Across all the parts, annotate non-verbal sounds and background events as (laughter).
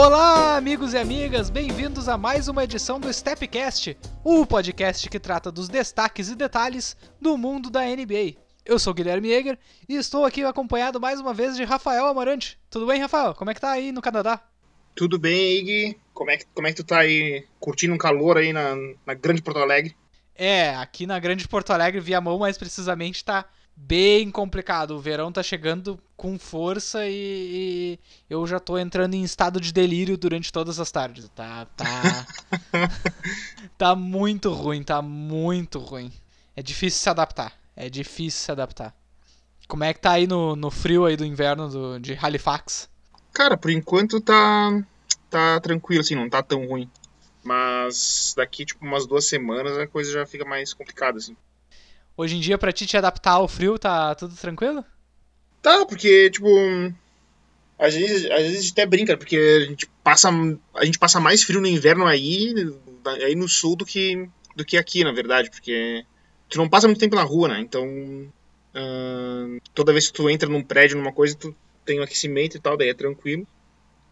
Olá, amigos e amigas, bem-vindos a mais uma edição do Stepcast, o podcast que trata dos destaques e detalhes do mundo da NBA. Eu sou o Guilherme Yeager e estou aqui acompanhado mais uma vez de Rafael Amarante. Tudo bem, Rafael? Como é que tá aí no Canadá? Tudo bem, Ig? Como é que, como é que tu tá aí curtindo um calor aí na, na Grande Porto Alegre? É, aqui na Grande Porto Alegre, via mão mais precisamente, tá bem complicado. O verão tá chegando com força e, e, eu já tô entrando em estado de delírio durante todas as tardes. Tá, tá, (laughs) tá muito ruim, tá muito ruim. É difícil se adaptar, é difícil se adaptar. Como é que tá aí no, no frio aí do inverno do, de Halifax? Cara, por enquanto tá, tá tranquilo, assim, não tá tão ruim. Mas daqui, tipo, umas duas semanas a coisa já fica mais complicada, assim. Hoje em dia, pra ti te adaptar ao frio, tá tudo tranquilo? Tá, porque, tipo. Às vezes, às vezes a gente até brinca, porque a gente passa, a gente passa mais frio no inverno aí, aí no sul do que, do que aqui, na verdade, porque tu não passa muito tempo na rua, né? Então, uh, toda vez que tu entra num prédio, numa coisa, tu tem um aquecimento e tal, daí é tranquilo.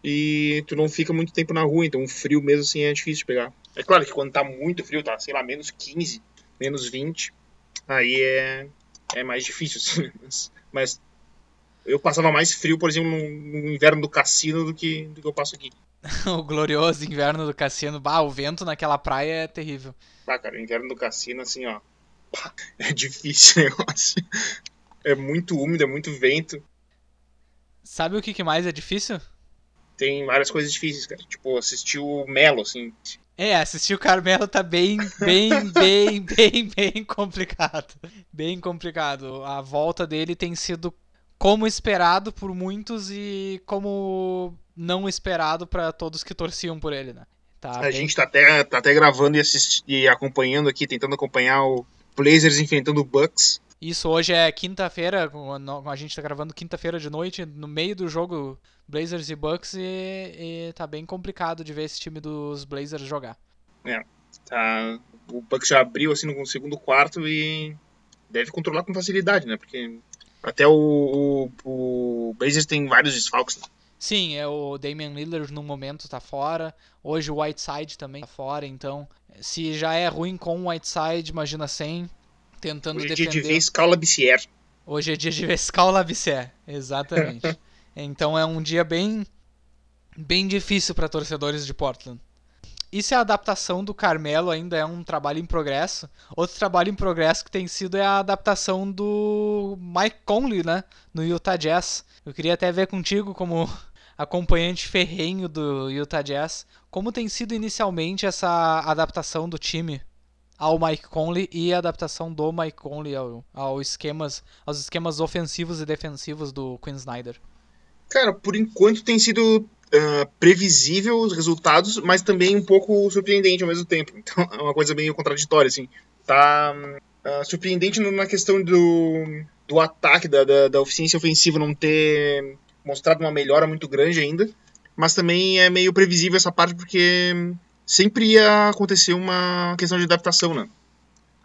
E tu não fica muito tempo na rua, então o frio mesmo assim é difícil de pegar. É claro que quando tá muito frio, tá, sei lá, menos 15, menos 20, aí é, é mais difícil, (laughs) assim. Mas, mas eu passava mais frio, por exemplo, no, no, inverno do cassino do que, do que eu passo aqui. (laughs) o glorioso inverno do cassino. Bah, o vento naquela praia é terrível. Bah, cara, o inverno do cassino, assim, ó. Pá, (laughs) é difícil o negócio. É muito úmido, é muito vento. Sabe o que, que mais é difícil? Tem várias coisas difíceis, cara. Tipo, assistir o Melo, assim. É, assistir o Carmelo tá bem, bem, bem, bem, bem complicado. Bem complicado. A volta dele tem sido como esperado por muitos e como não esperado para todos que torciam por ele, né? Tá a bem... gente tá até, tá até gravando e, assisti, e acompanhando aqui, tentando acompanhar o Blazers enfrentando o Bucks. Isso, hoje é quinta-feira, a gente tá gravando quinta-feira de noite, no meio do jogo Blazers e Bucks, e, e tá bem complicado de ver esse time dos Blazers jogar. É, tá. O Bucks já abriu assim no segundo quarto e deve controlar com facilidade, né? Porque até o, o, o Blazers tem vários desfalques. Né? Sim, é o Damian Lillard no momento tá fora. Hoje o Whiteside também tá fora, então se já é ruim com o Whiteside, imagina sem tentando Hoje defender. Hoje é dia de ver Scala Bissier. Hoje é dia de ver Scala Bissier, exatamente. (laughs) então é um dia bem bem difícil para torcedores de Portland. E se a adaptação do Carmelo ainda é um trabalho em progresso, outro trabalho em progresso que tem sido é a adaptação do Mike Conley, né, no Utah Jazz. Eu queria até ver contigo como (laughs) acompanhante ferrenho do Utah Jazz, como tem sido inicialmente essa adaptação do time ao Mike Conley e a adaptação do Mike Conley ao, ao esquemas, aos esquemas ofensivos e defensivos do Quinn Snyder? Cara, por enquanto tem sido uh, previsível os resultados, mas também um pouco surpreendente ao mesmo tempo. Então é uma coisa meio contraditória, assim. Tá uh, surpreendente na questão do, do ataque, da, da, da eficiência ofensiva não ter mostrado uma melhora muito grande ainda, mas também é meio previsível essa parte porque sempre ia acontecer uma questão de adaptação, né?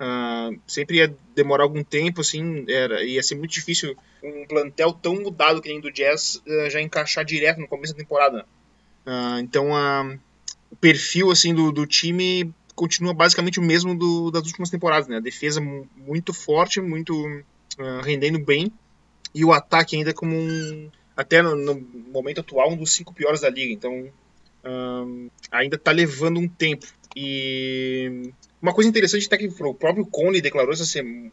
Uh, sempre ia demorar algum tempo, assim, era, ia ser muito difícil um plantel tão mudado que nem do Jazz uh, já encaixar direto no começo da temporada. Uh, então, o perfil assim do, do, time continua basicamente o mesmo do, das últimas temporadas, né? A defesa muito forte, muito rendendo bem, e o ataque ainda como um, até no, no momento atual, um dos cinco piores da liga. Então, um, ainda está levando um tempo. E uma coisa interessante até que o próprio Conley declarou essa semana,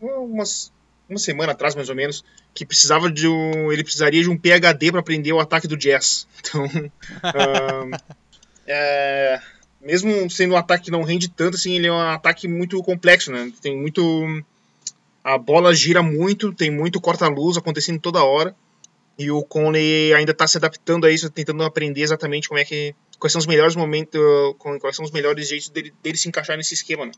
umas, uma semana atrás mais ou menos, que precisava de um, ele precisaria de um PhD para aprender o ataque do Jazz. (laughs) Então, um, (laughs) é, mesmo sendo um ataque que não rende tanto, assim, ele é um ataque muito complexo, né? Tem muito a bola gira muito, tem muito corta-luz acontecendo toda hora. E o Conley ainda está se adaptando a isso, tentando aprender exatamente como é que. quais são os melhores momentos, quais são os melhores jeitos dele, dele se encaixar nesse esquema. Né?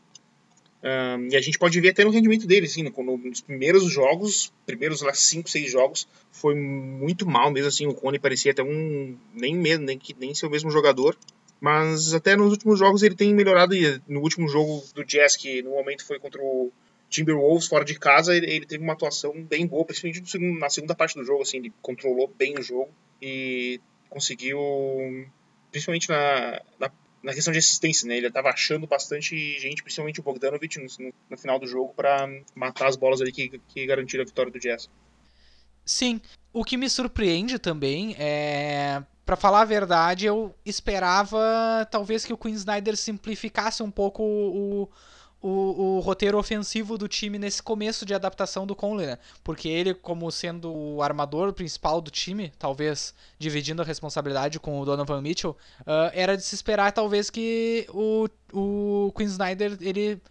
Um, e a gente pode ver até no rendimento dele, assim, no, nos primeiros jogos, primeiros lá 5, 6 jogos, foi muito mal mesmo, assim, o Conley parecia até um, nem mesmo, nem, nem ser o mesmo jogador, mas até nos últimos jogos ele tem melhorado, no último jogo do Jazz, que no momento foi contra o Timberwolves fora de casa, ele, ele teve uma atuação bem boa, principalmente segundo, na segunda parte do jogo, assim, ele controlou bem o jogo e conseguiu, principalmente na, na, na questão de assistência, né? Ele estava achando bastante gente, principalmente o Bogdanovic, no, no final do jogo, para matar as bolas ali que, que garantiram a vitória do Jazz. Sim, o que me surpreende também é para falar a verdade, eu esperava talvez que o Queen Snyder simplificasse um pouco o, o, o, roteiro ofensivo do time nesse começo de adaptação do Conley, né? Porque ele, como sendo o armador principal do time, talvez dividindo a responsabilidade com o Donovan Mitchell, uh, era de se esperar talvez que o, o Queen Snyder ele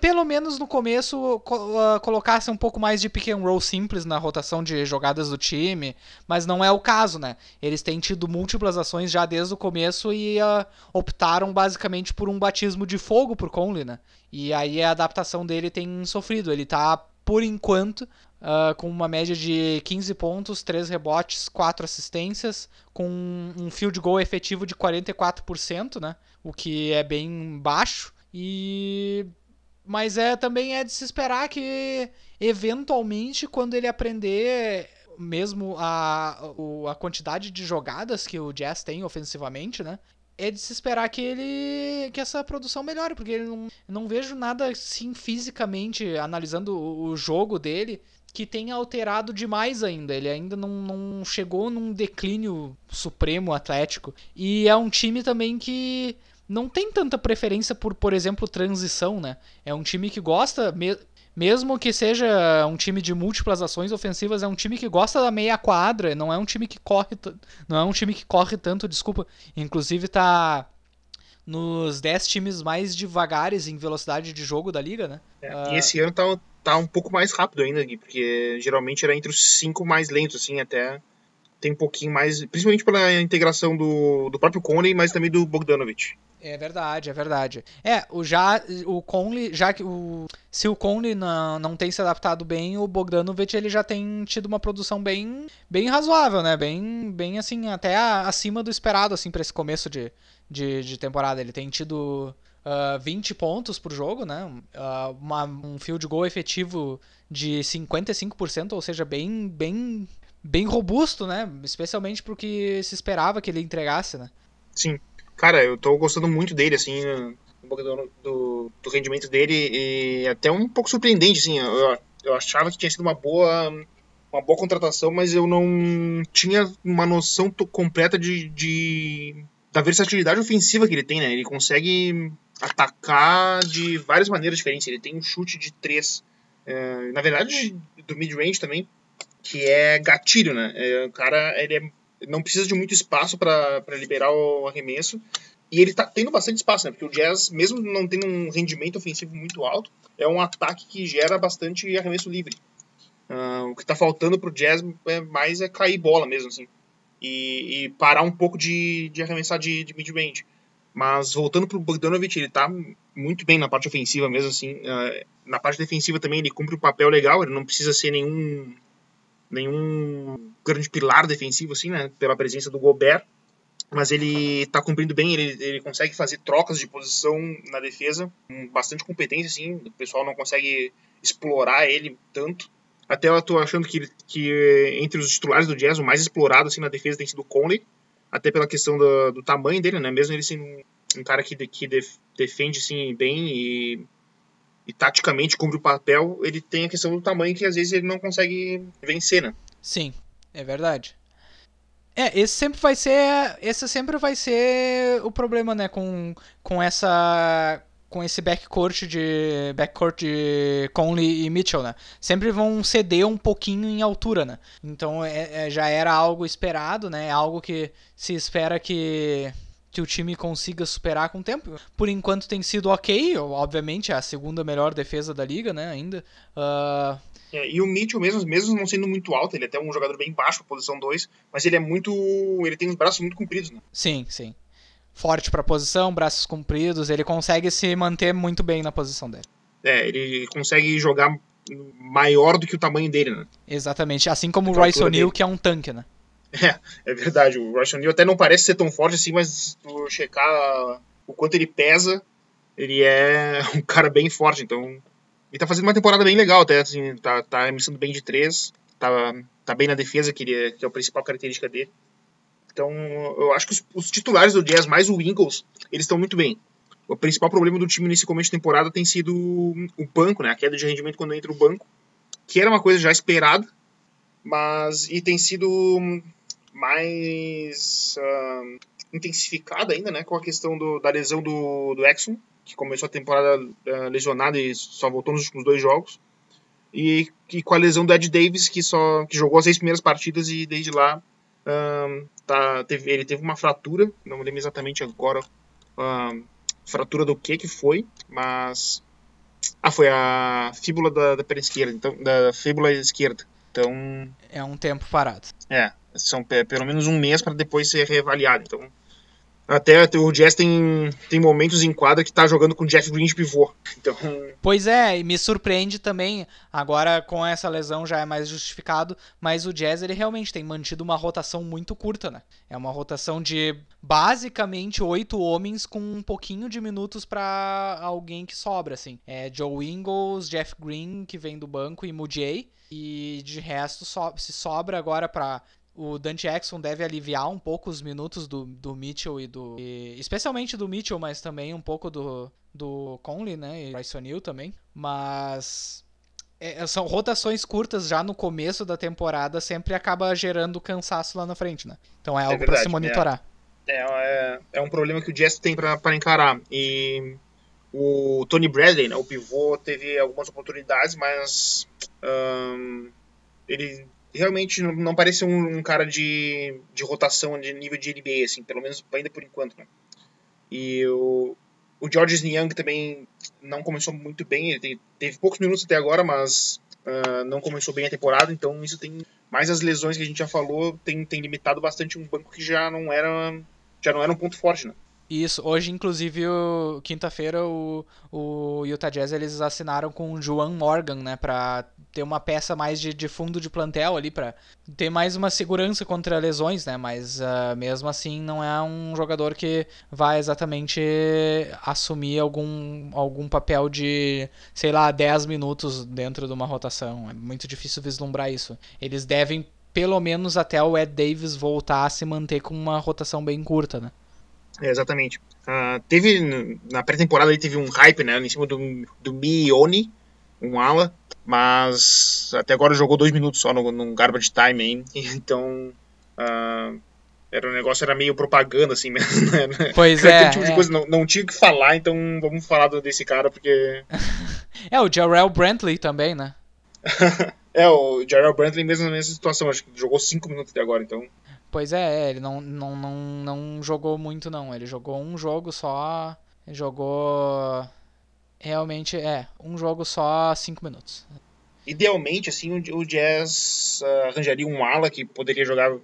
pelo menos no começo, uh, colocasse um pouco mais de pick and roll simples na rotação de jogadas do time, mas não é o caso, né? Eles têm tido múltiplas ações já desde o começo e uh, optaram basicamente por um batismo de fogo por Conley, né? E aí a adaptação dele tem sofrido. Ele tá, por enquanto, uh, com uma média de 15 pontos, 3 rebotes, 4 assistências, com um field goal efetivo de 44%, né? O que é bem baixo. E mas é também é de se esperar que eventualmente quando ele aprender mesmo a, a quantidade de jogadas que o Jazz tem ofensivamente, né? É de se esperar que ele que essa produção melhore, porque ele não, não vejo nada assim fisicamente analisando o jogo dele que tenha alterado demais ainda. Ele ainda não, não chegou num declínio supremo atlético. E é um time também que não tem tanta preferência por, por exemplo, transição, né? É um time que gosta, me, mesmo que seja um time de múltiplas ações ofensivas, é um time que gosta da meia quadra, não é um time que corre, não é um time que corre tanto, desculpa. Inclusive tá nos 10 times mais devagares em velocidade de jogo da liga, né? É, uh... E esse ano tá, tá um pouco mais rápido ainda, Gui, porque geralmente era entre os cinco mais lentos, assim, até tem um pouquinho mais, principalmente pela integração do, do próprio Conley, mas também do Bogdanovich. É verdade, é verdade. É, o já o Conley, já que o se o Conley não, não tem se adaptado bem, o Bogdanovich ele já tem tido uma produção bem bem razoável, né? Bem bem assim, até acima do esperado assim para esse começo de, de, de, temporada. Ele tem tido uh, ah, 20 pontos por jogo, né? Uh, uma, um field goal efetivo de 55%, ou seja, bem bem bem robusto, né? Especialmente porque se esperava que ele entregasse, né? Sim. Cara, eu tô gostando muito dele, assim, um pouco do, do, do, rendimento dele e até um pouco surpreendente, assim. Eu, eu achava que tinha sido uma boa uma boa contratação, mas eu não tinha uma noção completa de, de da versatilidade ofensiva que ele tem, né? Ele consegue atacar de várias maneiras diferentes. Ele tem um chute de três, é, na verdade, do mid-range também, que é gatilho, né? É, o cara ele é não precisa de muito espaço para liberar o arremesso. E ele tá tendo bastante espaço, né? Porque o Jazz, mesmo não tendo um rendimento ofensivo muito alto, é um ataque que gera bastante arremesso livre. Uh, o que tá faltando pro Jazz é mais é cair bola mesmo, assim. E, e parar um pouco de, de arremessar de, de mid-range. Mas voltando pro Bogdanovich, ele tá muito bem na parte ofensiva mesmo, assim. Uh, na parte defensiva também ele cumpre um papel legal, ele não precisa ser nenhum nenhum grande pilar defensivo, assim, né? Pela presença do Gobert. Mas ele está cumprindo bem, ele, ele consegue fazer trocas de posição na defesa com bastante competência, assim. O pessoal não consegue explorar ele tanto. Até eu tô achando que, que entre os titulares do Jazz, o mais explorado assim, na defesa tem sido o Conley. Até pela questão do, do tamanho dele, né? Mesmo ele sendo um, um cara que, que def, defende assim, bem e e taticamente cumpre o papel, ele tem a questão do tamanho que às vezes ele não consegue vencer, né? Sim, é verdade. É, esse sempre vai ser, esse sempre vai ser o problema, né, com, com essa com esse backcourt de backcourt de Conley e Mitchell, né? Sempre vão ceder um pouquinho em altura, né? Então é, é, já era algo esperado, né? Algo que se espera que que o time consiga superar com o tempo. Por enquanto tem sido ok, obviamente é a segunda melhor defesa da liga, né, ainda. Uh... É, e o Mitchell mesmo, mesmo não sendo muito alto, ele é até um jogador bem baixo, posição 2, mas ele é muito, ele tem os braços muito compridos, né? Sim, sim. Forte para posição, braços compridos, ele consegue se manter muito bem na posição dele. É, ele consegue jogar maior do que o tamanho dele, né? Exatamente, assim como o Royce O'Neal, que é um tanque, né? (laughs) É, é verdade. O Russian Neal até não parece ser tão forte assim, mas se tu checar o quanto ele pesa, ele é (laughs) um cara bem forte. Então, ele tá fazendo uma temporada bem legal até, assim, tá, tá emissando bem de três, tá, tá bem na defesa, que, ele é, que é a principal característica dele. Então, eu acho que os, os titulares do Jazz, mais o Ingles, eles estão muito bem. O principal problema do time nesse começo de temporada tem sido o banco, né? A queda de rendimento quando entra o banco, que era uma coisa já esperada, mas e tem sido mais uh, intensificada ainda, né? Com a questão do, da lesão do, do Exxon, que começou a temporada uh, lesionado e só voltou nos últimos dois jogos. E, e, com a lesão do Ed Davis, que só que jogou as seis primeiras partidas e desde lá tá, teve, ele teve uma fratura, não lembro exatamente agora fratura do que que foi, mas ah, foi a fíbula da, da perna esquerda, então da fíbula esquerda. Então é um tempo parado. É, são pelo menos um mês para depois ser reavaliado. Então até o Jazz tem, tem momentos em quadra que tá jogando com o Jeff Green de pivô. Então... Pois é, e me surpreende também, agora com essa lesão já é mais justificado, mas o Jazz ele realmente tem mantido uma rotação muito curta, né? É uma rotação de basicamente oito homens com um pouquinho de minutos para alguém que sobra, assim. É Joe Ingles, Jeff Green, que vem do banco, e Mudiay. E de resto, so se sobra agora para o Dante Exxon deve aliviar um pouco os minutos do, do Mitchell e do. E, especialmente do Mitchell, mas também um pouco do, do Conley, né? E Bryce O'Neill também. Mas. É, são rotações curtas já no começo da temporada, sempre acaba gerando cansaço lá na frente, né? Então é, é algo para se monitorar. É, é, é, um problema que o Jazz tem para encarar. E o Tony Bradley, né, o pivô, teve algumas oportunidades, mas ele realmente não parece um, um, cara de, de rotação de nível de NBA, assim, pelo menos ainda por enquanto, né? E o, o George Young também não começou muito bem, ele teve, teve poucos minutos até agora, mas uh, não começou bem a temporada, então isso tem mais as lesões que a gente já falou, tem, tem limitado bastante um banco que já não era já não era um ponto forte, né? Isso, hoje, inclusive, quinta-feira, o, o Utah Jazz eles assinaram com o Joan Morgan, né, pra ter uma peça mais de, de fundo de plantel ali, pra ter mais uma segurança contra lesões, né, mas uh, mesmo assim não é um jogador que vai exatamente assumir algum, algum papel de, sei lá, 10 minutos dentro de uma rotação. É muito difícil vislumbrar isso. Eles devem, pelo menos até o Ed Davis voltar a se manter com uma rotação bem curta, né. É, exatamente. Uh, teve, na pré-temporada ele teve um hype, né, em cima do, do Mione, um ala, mas até agora jogou dois minutos só no, no garbage time, hein? (laughs) então uh, era um negócio, era meio propaganda, assim mesmo, (laughs) né? Pois é. tipo é. coisa, não, não tinha o que falar, então vamos falar desse cara, porque... (laughs) é, o Jarrell Brantley também, né? é, o Jarrell Brantley mesmo na mesma situação, acho que jogou cinco minutos até agora, então... Pois é, ele não, não, não, não jogou muito não. Ele jogou um jogo só. Jogou. Realmente, é, um jogo só cinco minutos. Idealmente, assim, o Jazz uh, arranjaria um ala que poderia jogar,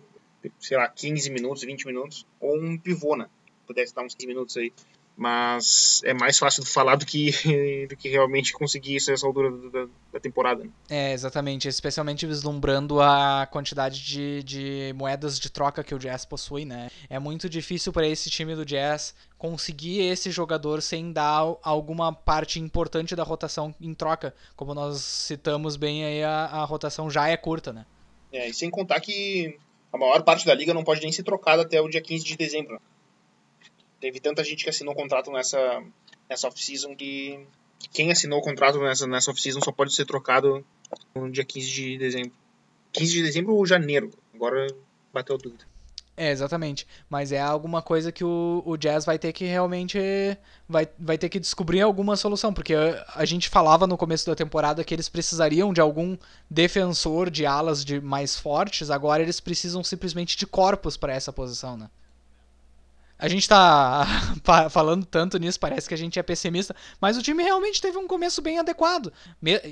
sei lá, 15 minutos, 20 minutos, ou um pivô, né? Pudesse dar uns 15 minutos aí mas é mais fácil de falar do que, (laughs) do que realmente conseguir isso nessa altura da, da temporada. Né? É, exatamente, especialmente vislumbrando a quantidade de, de moedas de troca que o Jazz possui, né? É muito difícil para esse time do Jazz conseguir esse jogador sem dar alguma parte importante da rotação em troca. Como nós citamos bem aí, a, a rotação já é curta, né? É, e sem contar que a maior parte da liga não pode nem ser trocada até o dia 15 de dezembro. Teve tanta gente que assinou contrato nessa, nessa off-season que, que, quem assinou o contrato nessa, nessa off-season só pode ser trocado no dia 15 de dezembro. 15 de dezembro ou janeiro? Agora bateu a dúvida. É, exatamente. Mas é alguma coisa que o, o Jazz vai ter que realmente. Vai, vai ter que descobrir alguma solução. Porque a, a, gente falava no começo da temporada que eles precisariam de algum defensor de alas de mais fortes. Agora eles precisam simplesmente de corpos para essa posição, né? A gente tá (laughs) falando tanto nisso, parece que a gente é pessimista, mas o time realmente teve um começo bem adequado.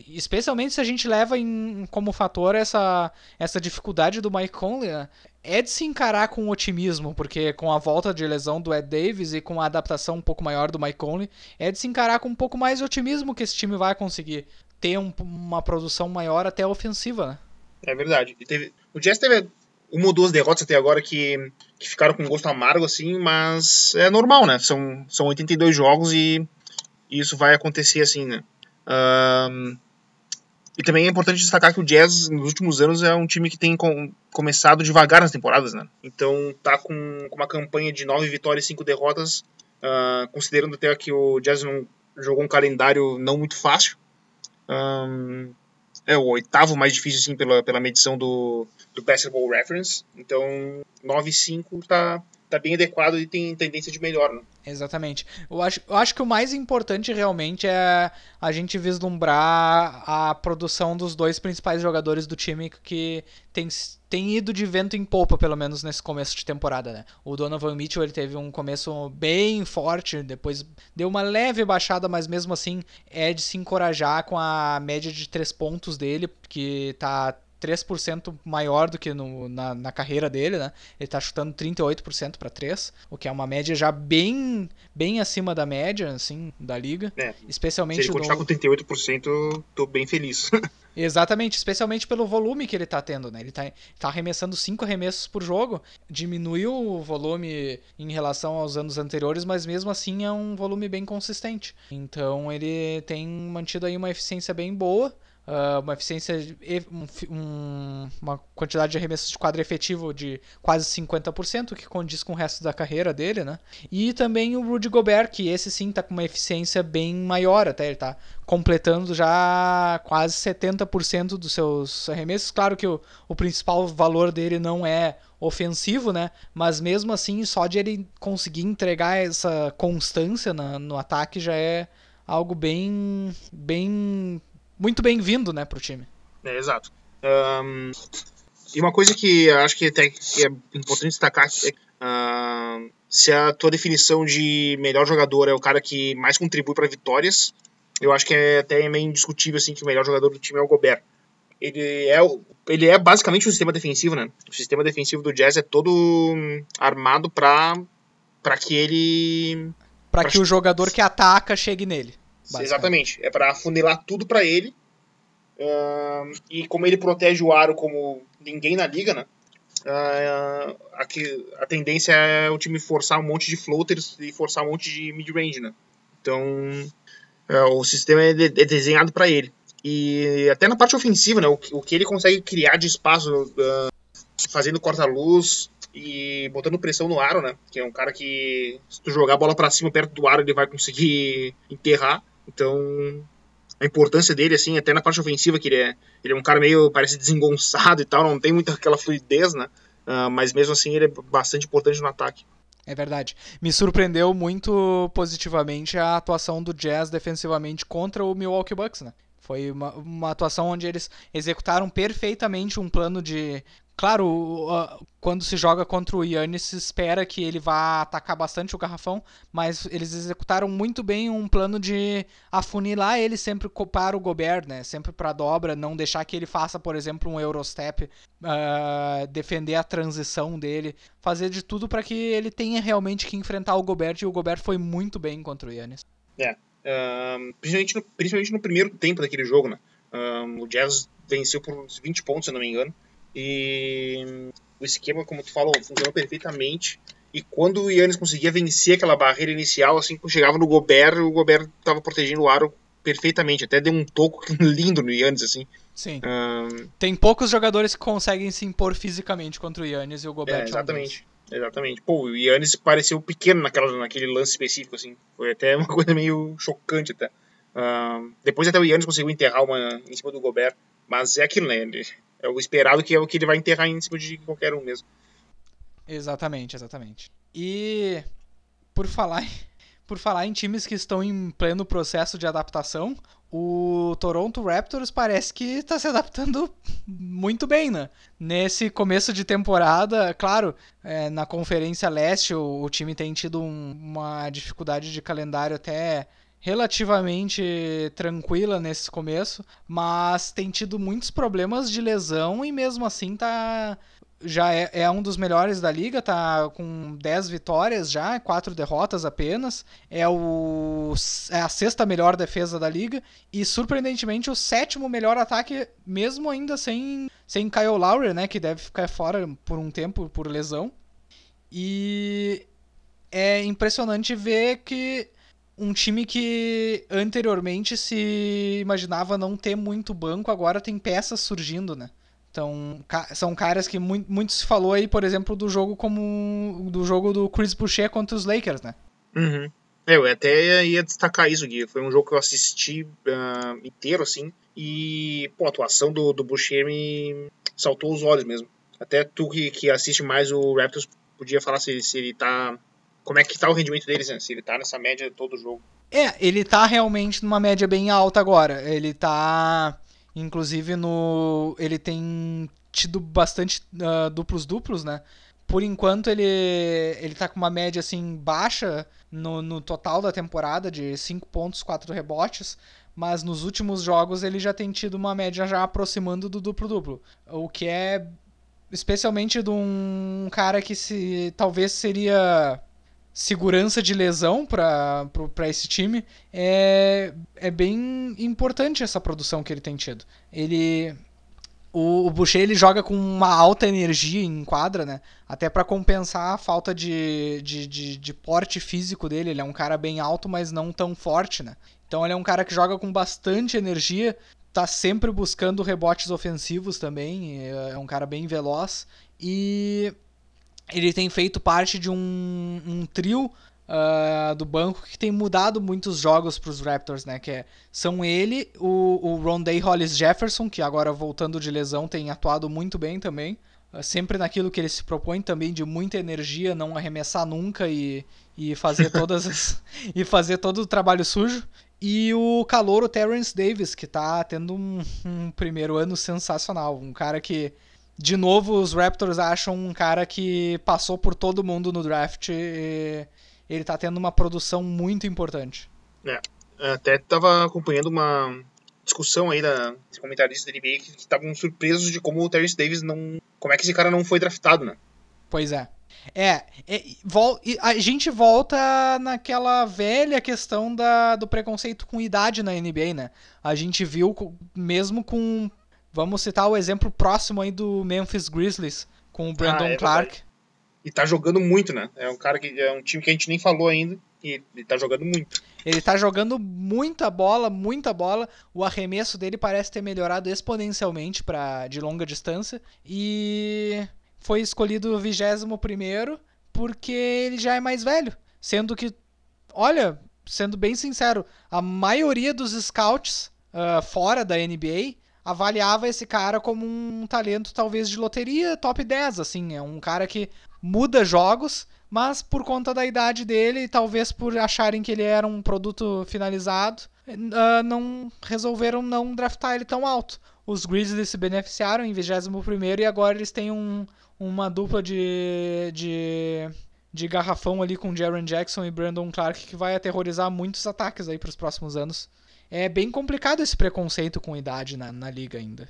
Especialmente se a gente leva em, como fator essa, essa dificuldade do Mike Conley. Né? É de se encarar com otimismo, porque com a volta de lesão do Ed Davis e com a adaptação um pouco maior do Mike Conley, é de se encarar com um pouco mais de otimismo que esse time vai conseguir ter um, uma produção maior até ofensiva. Né? É verdade. Teve, o Jazz teve uma ou duas derrotas até agora que, que ficaram com gosto amargo, assim, mas é normal, né? São, são 82 jogos e, isso vai acontecer assim, né? Um, E também é importante destacar que o Jazz, nos últimos anos, é um time que tem com, começado devagar nas temporadas, né? Então tá com, com uma campanha de nove vitórias e cinco derrotas, uh, considerando até que o Jazz não jogou um calendário não muito fácil. Um, é o oitavo mais difícil, assim, pela, pela medição do, do Basketball Reference. Então, 9 e 5 tá, tá bem adequado e tem tendência de melhor, né? Exatamente. Eu acho, eu acho que o mais importante realmente é a gente vislumbrar a produção dos dois principais jogadores do time que tem, tem ido de vento em polpa, pelo menos nesse começo de temporada. Né? O Donovan Mitchell ele teve um começo bem forte, depois deu uma leve baixada, mas mesmo assim é de se encorajar com a média de três pontos dele, que tá 3% maior do que no, na, na carreira dele, né? Ele está chutando 38% para 3, o que é uma média já bem, bem acima da média, assim, da liga. É, especialmente se ele continuar no... com 38%, tô bem feliz. (laughs) Exatamente, especialmente pelo volume que ele está tendo, né? Ele está tá arremessando 5 arremessos por jogo, diminuiu o volume em relação aos anos anteriores, mas mesmo assim é um volume bem consistente. Então ele tem mantido aí uma eficiência bem boa. Uh, uma eficiência, um, um, uma quantidade de arremessos de quadro efetivo de quase 50%, que condiz com o resto da carreira dele, né? E também o Rudy Gobert, que esse sim está com uma eficiência bem maior, até ele está completando já quase 70% dos seus arremessos. Claro que o, o principal valor dele não é ofensivo, né? Mas mesmo assim, só de ele conseguir entregar essa constância na, no ataque já é algo bem, bem muito bem-vindo, né, pro time. É, exato. Um, e uma coisa que acho que, até, que é importante destacar é uh, se a tua definição de melhor jogador é o cara que mais contribui para vitórias, eu acho que é até meio indiscutível assim que o melhor jogador do time é o Gobert. Ele é, ele é basicamente um sistema defensivo, né? O sistema defensivo do Jazz é todo armado para para que ele para que o jogador que ataca chegue nele. Exatamente. É para afunilar tudo para ele. Uh, e como ele protege o aro como ninguém na liga, né? Uh, aqui, a tendência é o time forçar um monte de floaters e forçar um monte de mid-range, né? Então, uh, o sistema é, de, é desenhado para ele. E até na parte ofensiva, né? O, o que ele consegue criar de espaço, fazendo corta-luz e botando pressão no aro, né? Que é um cara que, se tu jogar a bola para cima perto do aro, ele vai conseguir (laughs) enterrar. Então, a importância dele, assim, até na parte ofensiva, que ele é, ele é um cara meio, parece desengonçado e tal, não tem muita aquela fluidez, né? Uh, mas mesmo assim ele é bastante importante no ataque. É verdade. Me surpreendeu muito positivamente a atuação do Jazz defensivamente contra o Milwaukee Bucks, né? Foi uma, uma atuação onde eles executaram perfeitamente um plano de Claro, quando se joga contra o Yannis, se espera que ele vá atacar bastante o garrafão, mas eles executaram muito bem um plano de afunilar ele sempre para o Gobert, né? Sempre para dobra, não deixar que ele faça, por exemplo, um Eurostep, uh, defender a transição dele, fazer de tudo para que ele tenha realmente que enfrentar o Gobert, e o Gobert foi muito bem contra o Yannis. É, um, principalmente, no, principalmente no primeiro tempo daquele jogo, né? Um, o Jazz venceu por uns 20 pontos, se não me engano. E o esquema, como tu falou, funcionou perfeitamente. E quando o Yannis conseguia vencer aquela barreira inicial, assim, quando chegava no Gobert, o Gobert estava protegendo o aro perfeitamente. Até deu um toco (laughs) lindo no Yannis, assim. Sim. Um... Tem poucos jogadores que conseguem se impor fisicamente contra o Yannis e o Gobert. É, exatamente. Um exatamente. Pô, o Yannis pareceu pequeno naquela, naquele lance específico, assim. Foi até uma (laughs) coisa meio chocante, até. depois até o Yannis conseguiu enterrar uma em cima do Gobert. Mas é aquilo, né? Ele, é o esperado que é o que ele vai enterrar em cima de qualquer um mesmo. Exatamente, exatamente. E por falar, (laughs) por falar em times que estão em pleno processo de adaptação, o Toronto Raptors parece que está se adaptando muito bem, né? Nesse começo de temporada, claro, é, na Conferência Leste o, o time tem tido um, uma dificuldade de calendário até relativamente tranquila nesse começo, mas tem tido muitos problemas de lesão e mesmo assim tá já é, é, um dos melhores da liga, tá com 10 vitórias já, 4 derrotas apenas. É, o, é a sexta melhor defesa da liga e, surpreendentemente, o sétimo melhor ataque, mesmo ainda sem, sem Kyle Lowry, né, que deve ficar fora por um tempo por lesão. E é impressionante ver que um time que anteriormente se imaginava não ter muito banco, agora tem peças surgindo, né? Então, são caras que muito, muito se falou aí, por exemplo, do jogo como do jogo do Chris Boucher contra os Lakers, né? Uhum. Eu até ia destacar isso, Gui. Foi um jogo que eu assisti uh, inteiro, assim, e pô, a atuação do, do Boucher me saltou os olhos mesmo. Até tu que, que assiste mais o Raptors podia falar se, se ele tá. Como é que tá o rendimento deles, né? Se ele tá nessa média todo jogo. É, ele tá realmente numa média bem alta agora. Ele tá Inclusive no ele tem tido bastante uh, duplos duplos, né? Por enquanto ele ele tá com uma média assim baixa no, no total da temporada de 5 pontos, 4 rebotes, mas nos últimos jogos ele já tem tido uma média já aproximando do duplo duplo, o que é especialmente de um cara que se talvez seria segurança de lesão para esse time, é, é bem importante essa produção que ele tem tido. Ele o, o Boucher ele joga com uma alta energia em quadra, né? Até para compensar a falta de, de, de, de, porte físico dele. Ele é um cara bem alto, mas não tão forte, né? Então ele é um cara que joga com bastante energia, tá sempre buscando rebotes ofensivos também. É um cara bem veloz. E ele tem feito parte de um, um trio uh, do banco que tem mudado muitos jogos para os Raptors, né? Que é, são ele, o, o Rondé Hollis Jefferson, que agora voltando de lesão tem atuado muito bem também. Uh, sempre naquilo que ele se propõe também de muita energia, não arremessar nunca e, e fazer (laughs) todas as, e fazer todo o trabalho sujo. E o calouro Terrence Davis, que está tendo um, um primeiro ano sensacional. Um cara que de novo, os Raptors acham um cara que passou por todo mundo no draft e ele tá tendo uma produção muito importante. É, até tava acompanhando uma discussão aí da comentaristas da NBA que estavam surpresos de como o Terrence Davis não. Como é que esse cara não foi draftado, né? Pois é. É, é a gente volta naquela velha questão da, do preconceito com idade na NBA, né? A gente viu mesmo com Vamos citar o exemplo próximo aí do Memphis Grizzlies, com o Brandon ah, é Clark. Verdade. E tá jogando muito, né? É um cara que é um time que a gente nem falou ainda. E ele tá jogando muito. Ele tá jogando muita bola, muita bola. O arremesso dele parece ter melhorado exponencialmente para de longa distância. E foi escolhido o 21 porque ele já é mais velho. Sendo que, olha, sendo bem sincero, a maioria dos scouts uh, fora da NBA avaliava esse cara como um talento talvez de loteria top 10, assim, é um cara que muda jogos, mas por conta da idade dele, talvez por acharem que ele era um produto finalizado, uh, não resolveram não draftar ele tão alto. Os Grizzlies se beneficiaram em 21 e agora eles têm um, uma dupla de, de, de garrafão ali com Jaron Jackson e Brandon Clark que vai aterrorizar muitos ataques aí para os próximos anos é bem complicado esse preconceito com idade na, na liga ainda.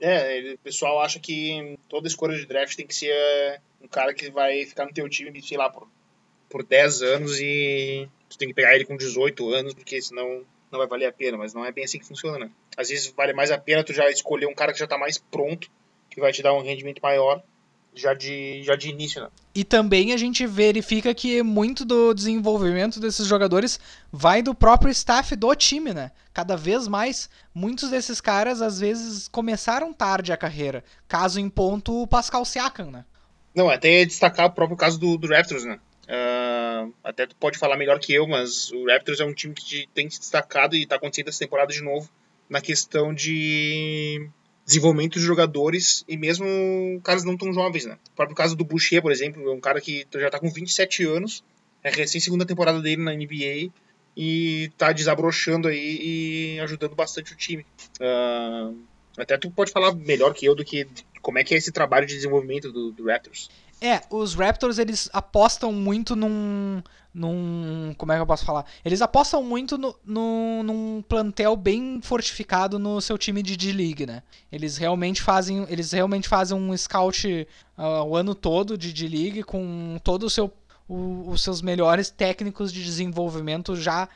É, o pessoal acha que toda escolha de draft tem que ser um cara que vai ficar no teu time, sei lá, por, por 10 anos e tu tem que pegar ele com 18 anos, porque senão não vai valer a pena, mas não é bem assim que funciona? Às vezes vale mais a pena tu já escolher um cara que já tá mais pronto, que vai te dar um rendimento maior, já de, já de início, né? E também a gente verifica que muito do desenvolvimento desses jogadores vai do próprio staff do time, né? Cada vez mais, muitos desses caras às vezes começaram tarde a carreira. Caso em ponto o Pascal Siakam, né? Não, até destacar o próprio caso do, do Raptors, né? Uh, até tu pode falar melhor que eu, mas o Raptors é um time que tem se destacado e está acontecendo essa temporada de novo na questão de desenvolvimento de jogadores e mesmo caras não tão jovens, né? O próprio caso do Boucher, por exemplo, é um cara que já tá com 27 anos, é recém segunda temporada dele na NBA e tá desabrochando aí e ajudando bastante o time. Uh, até tu pode falar melhor que eu do que como é que é esse trabalho de desenvolvimento do, do Raptors. É, os Raptors eles apostam muito num, num. Como é que eu posso falar? Eles apostam muito no, no, num plantel bem fortificado no seu time de D-League, né? Eles realmente fazem. Eles realmente fazem um scout uh, o ano todo de D-League com todo o seu. O, os seus melhores técnicos de desenvolvimento já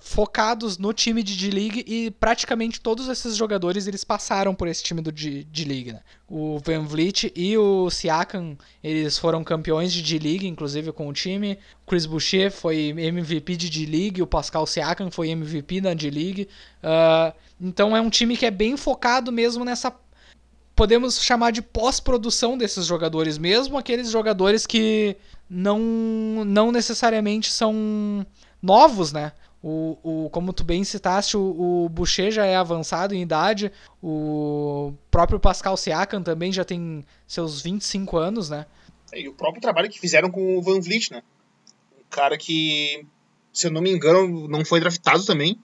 focados no time de D-League e praticamente todos esses jogadores eles passaram por esse time do D-League. Né? O Van Vliet e o Siakam eles foram campeões de D-League, inclusive com o time. O Chris Boucher foi MVP de D-League, o Pascal Siakam foi MVP da D-League. Uh, então é um time que é bem focado mesmo nessa podemos chamar de pós-produção desses jogadores, mesmo aqueles jogadores que não, não necessariamente são novos, né? O, o, como tu bem citaste, o, o Boucher já é avançado em idade, o próprio Pascal Siakam também já tem seus 25 anos, né? É, e o próprio trabalho que fizeram com o Van Vliet, né? Um cara que, se eu não me engano, não foi draftado também.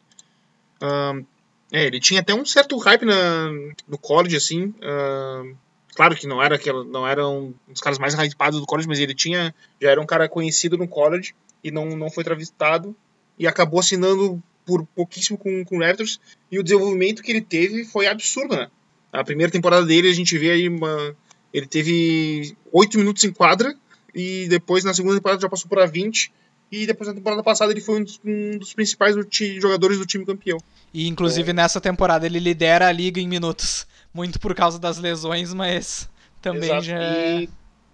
Um, é, ele tinha até um certo hype na, no college, assim. Um, claro que não era aquela, não era um dos caras mais hypados do college, mas ele tinha já era um cara conhecido no college e não, não foi entrevistado e acabou assinando por pouquíssimo com, com o Raptors e o desenvolvimento que ele teve foi absurdo, né? A primeira temporada dele a gente vê aí uma ele teve 8 minutos em quadra e depois na segunda temporada já passou por a 20 e depois na temporada passada ele foi um dos, um dos principais do jogadores do time campeão. E inclusive é. nessa temporada ele lidera a liga em minutos (laughs) muito por causa das lesões, mas também Exato. já. E,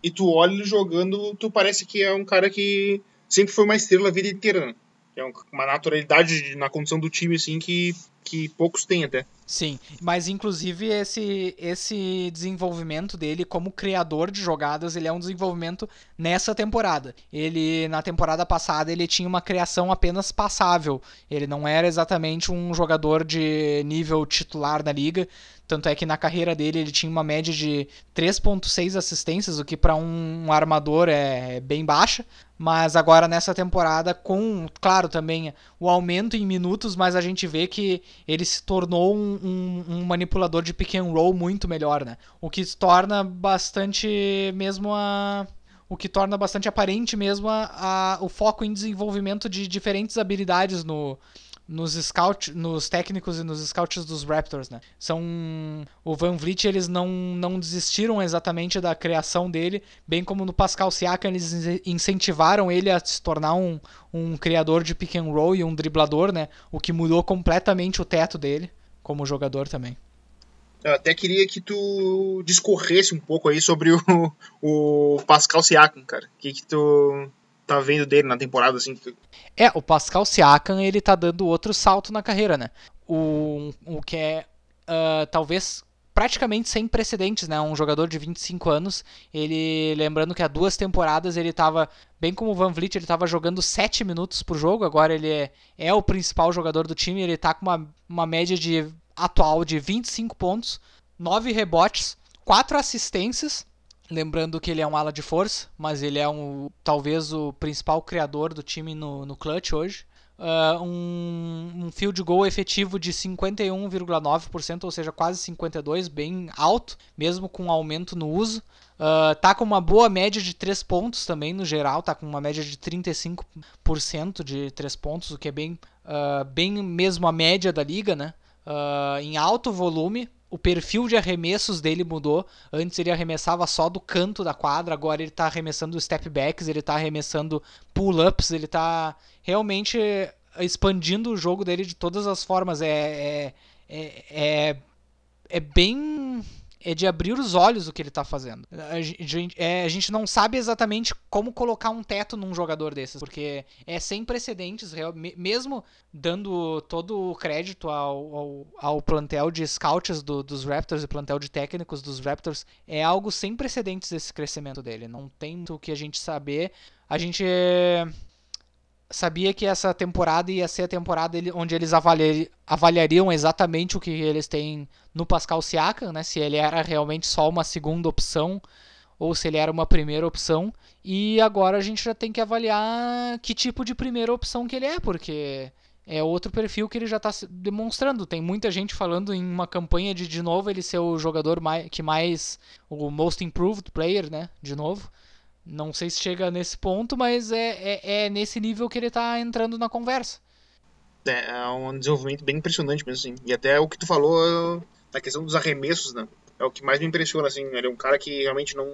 e tu olha ele jogando, tu parece que é um cara que sempre foi uma estrela a vida inteira, né? É uma naturalidade na condição do time, assim, que, que poucos têm até. Sim, mas inclusive esse, esse desenvolvimento dele como criador de jogadas, ele é um desenvolvimento nessa temporada. Ele, na temporada passada, ele tinha uma criação apenas passável. Ele não era exatamente um jogador de nível titular na liga. Tanto é que na carreira dele ele tinha uma média de 3.6 assistências, o que para um armador é bem baixa. Mas agora nessa temporada, com, claro, também o aumento em minutos, mas a gente vê que ele se tornou um, um, um manipulador de pick and roll muito melhor, né? O que torna bastante mesmo a o que torna bastante aparente mesmo a, a, o foco em desenvolvimento de diferentes habilidades no, nos scout, nos técnicos e nos scouts dos Raptors, né? São o Van Vliet, eles não, não desistiram exatamente da criação dele, bem como no Pascal Siakam eles incentivaram ele a se tornar um, um criador de pick and roll e um driblador, né? O que mudou completamente o teto dele como jogador também. Eu até queria que tu discorresse um pouco aí sobre o, (laughs) o Pascal Siakam, cara. O que que tu tá vendo dele na temporada, assim? É, o Pascal Siakam, ele tá dando outro salto na carreira, né? O, o que é, uh, talvez, praticamente sem precedentes, né? Um jogador de 25 anos, ele, lembrando que há duas temporadas ele tava, bem como o Van Vliet, ele tava jogando 7 minutos por jogo, agora ele é, é o principal jogador do time, ele tá com uma, uma média de atual de 25 pontos, 9 rebotes, 4 assistências, Lembrando que ele é um ala de força, mas ele é um talvez o principal criador do time no, no clutch hoje. Uh, um, um field goal efetivo de 51,9%, ou seja, quase 52%, bem alto, mesmo com aumento no uso. Uh, tá com uma boa média de 3 pontos também, no geral, tá com uma média de 35% de 3 pontos, o que é bem, uh, bem mesmo a média da liga, né? em alto volume, o perfil de arremessos dele mudou. Antes ele arremessava só do canto da quadra, agora ele está arremessando step backs, ele está arremessando pull-ups, ele está realmente expandindo o jogo dele de todas as formas. É, é, é, é, é bem é de abrir os olhos o que ele está fazendo. A gente, é, a gente não sabe exatamente como colocar um teto num jogador desses, porque é sem precedentes, mesmo dando todo o crédito ao, ao, ao plantel de scouts do, dos Raptors e plantel de técnicos dos Raptors, é algo sem precedentes esse crescimento dele. Não tem o que a gente saber. A gente sabia que essa temporada ia ser a temporada onde eles avaliariam exatamente o que eles têm no Pascal Siakam, né? Se ele era realmente só uma segunda opção ou se ele era uma primeira opção. E agora a gente já tem que avaliar que tipo de primeira opção que ele é, porque é outro perfil que ele já está demonstrando. Tem muita gente falando em uma campanha de de novo ele ser o jogador mais, que mais o most improved player, né? De novo. Não sei se chega nesse ponto, mas é, é, é nesse nível que ele está entrando na conversa. É, é um desenvolvimento bem impressionante mesmo, assim. E até o que tu falou na questão dos arremessos, né? É o que mais me impressiona, assim. Ele é um cara que realmente não,